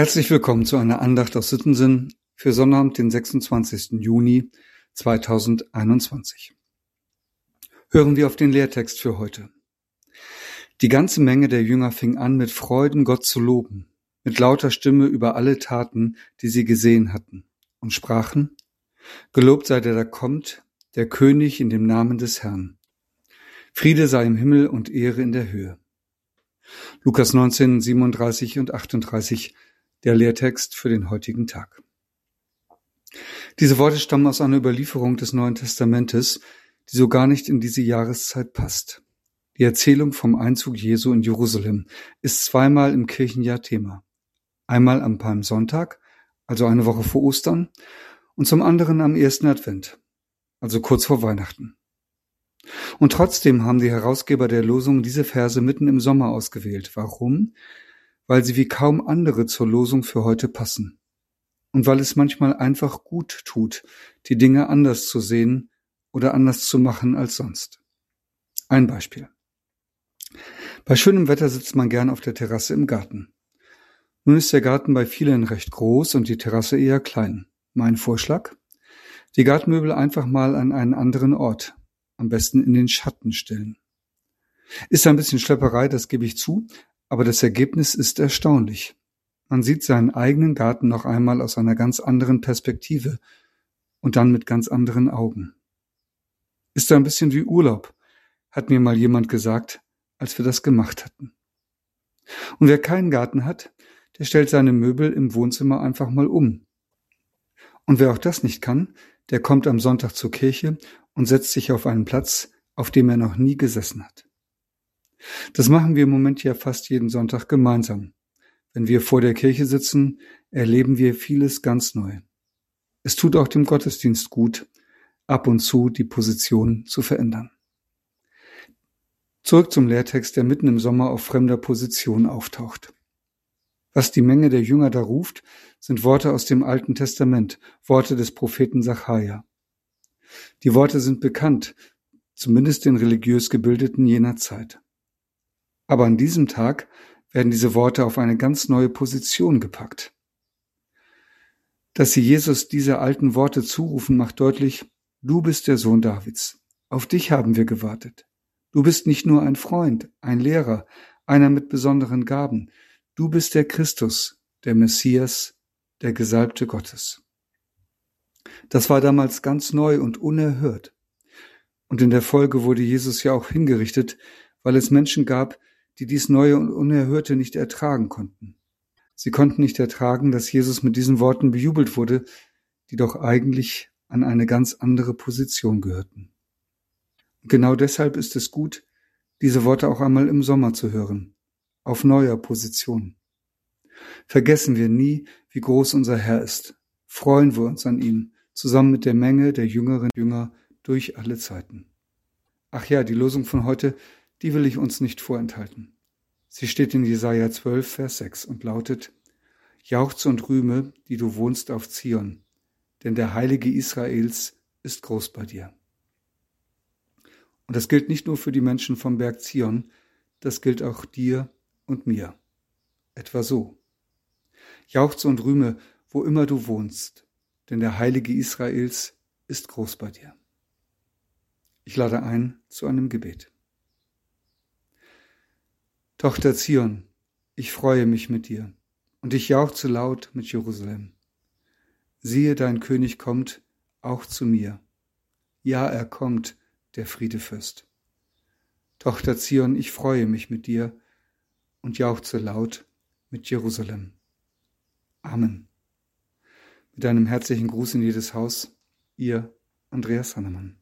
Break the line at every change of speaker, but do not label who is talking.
Herzlich willkommen zu einer Andacht aus Sittensinn für Sonnabend, den 26. Juni 2021. Hören wir auf den Lehrtext für heute. Die ganze Menge der Jünger fing an, mit Freuden Gott zu loben, mit lauter Stimme über alle Taten, die sie gesehen hatten, und sprachen, Gelobt sei der da kommt, der König in dem Namen des Herrn. Friede sei im Himmel und Ehre in der Höhe. Lukas 19, 37 und 38 der Lehrtext für den heutigen Tag. Diese Worte stammen aus einer Überlieferung des Neuen Testamentes, die so gar nicht in diese Jahreszeit passt. Die Erzählung vom Einzug Jesu in Jerusalem ist zweimal im Kirchenjahr Thema. Einmal am Palmsonntag, also eine Woche vor Ostern, und zum anderen am ersten Advent, also kurz vor Weihnachten. Und trotzdem haben die Herausgeber der Losung diese Verse mitten im Sommer ausgewählt. Warum? Weil sie wie kaum andere zur Losung für heute passen. Und weil es manchmal einfach gut tut, die Dinge anders zu sehen oder anders zu machen als sonst. Ein Beispiel. Bei schönem Wetter sitzt man gern auf der Terrasse im Garten. Nun ist der Garten bei vielen recht groß und die Terrasse eher klein. Mein Vorschlag? Die Gartenmöbel einfach mal an einen anderen Ort, am besten in den Schatten stellen. Ist ein bisschen Schlepperei, das gebe ich zu, aber das Ergebnis ist erstaunlich. Man sieht seinen eigenen Garten noch einmal aus einer ganz anderen Perspektive und dann mit ganz anderen Augen. Ist ein bisschen wie Urlaub, hat mir mal jemand gesagt, als wir das gemacht hatten. Und wer keinen Garten hat, der stellt seine Möbel im Wohnzimmer einfach mal um. Und wer auch das nicht kann, der kommt am Sonntag zur Kirche und setzt sich auf einen Platz, auf dem er noch nie gesessen hat. Das machen wir im Moment ja fast jeden Sonntag gemeinsam. Wenn wir vor der Kirche sitzen, erleben wir vieles ganz neu. Es tut auch dem Gottesdienst gut, ab und zu die Position zu verändern. Zurück zum Lehrtext, der mitten im Sommer auf fremder Position auftaucht. Was die Menge der Jünger da ruft, sind Worte aus dem Alten Testament, Worte des Propheten Sacharja. Die Worte sind bekannt, zumindest den religiös Gebildeten jener Zeit. Aber an diesem Tag werden diese Worte auf eine ganz neue Position gepackt. Dass sie Jesus diese alten Worte zurufen, macht deutlich, du bist der Sohn Davids. Auf dich haben wir gewartet. Du bist nicht nur ein Freund, ein Lehrer, einer mit besonderen Gaben. Du bist der Christus, der Messias, der Gesalbte Gottes. Das war damals ganz neu und unerhört. Und in der Folge wurde Jesus ja auch hingerichtet, weil es Menschen gab, die dies Neue und Unerhörte nicht ertragen konnten. Sie konnten nicht ertragen, dass Jesus mit diesen Worten bejubelt wurde, die doch eigentlich an eine ganz andere Position gehörten. Und genau deshalb ist es gut, diese Worte auch einmal im Sommer zu hören, auf neuer Position. Vergessen wir nie, wie groß unser Herr ist. Freuen wir uns an ihm, zusammen mit der Menge der jüngeren Jünger durch alle Zeiten. Ach ja, die Losung von heute die will ich uns nicht vorenthalten. Sie steht in Jesaja 12, Vers 6 und lautet, Jauchze und rühme, die du wohnst auf Zion, denn der Heilige Israels ist groß bei dir. Und das gilt nicht nur für die Menschen vom Berg Zion, das gilt auch dir und mir. Etwa so. Jauchze und rühme, wo immer du wohnst, denn der Heilige Israels ist groß bei dir. Ich lade ein zu einem Gebet. Tochter Zion, ich freue mich mit dir, und ich jauchze laut mit Jerusalem. Siehe, dein König kommt auch zu mir. Ja, er kommt, der Friedefürst. Tochter Zion, ich freue mich mit dir und jauchze laut mit Jerusalem. Amen. Mit einem herzlichen Gruß in jedes Haus, ihr Andreas Hannemann.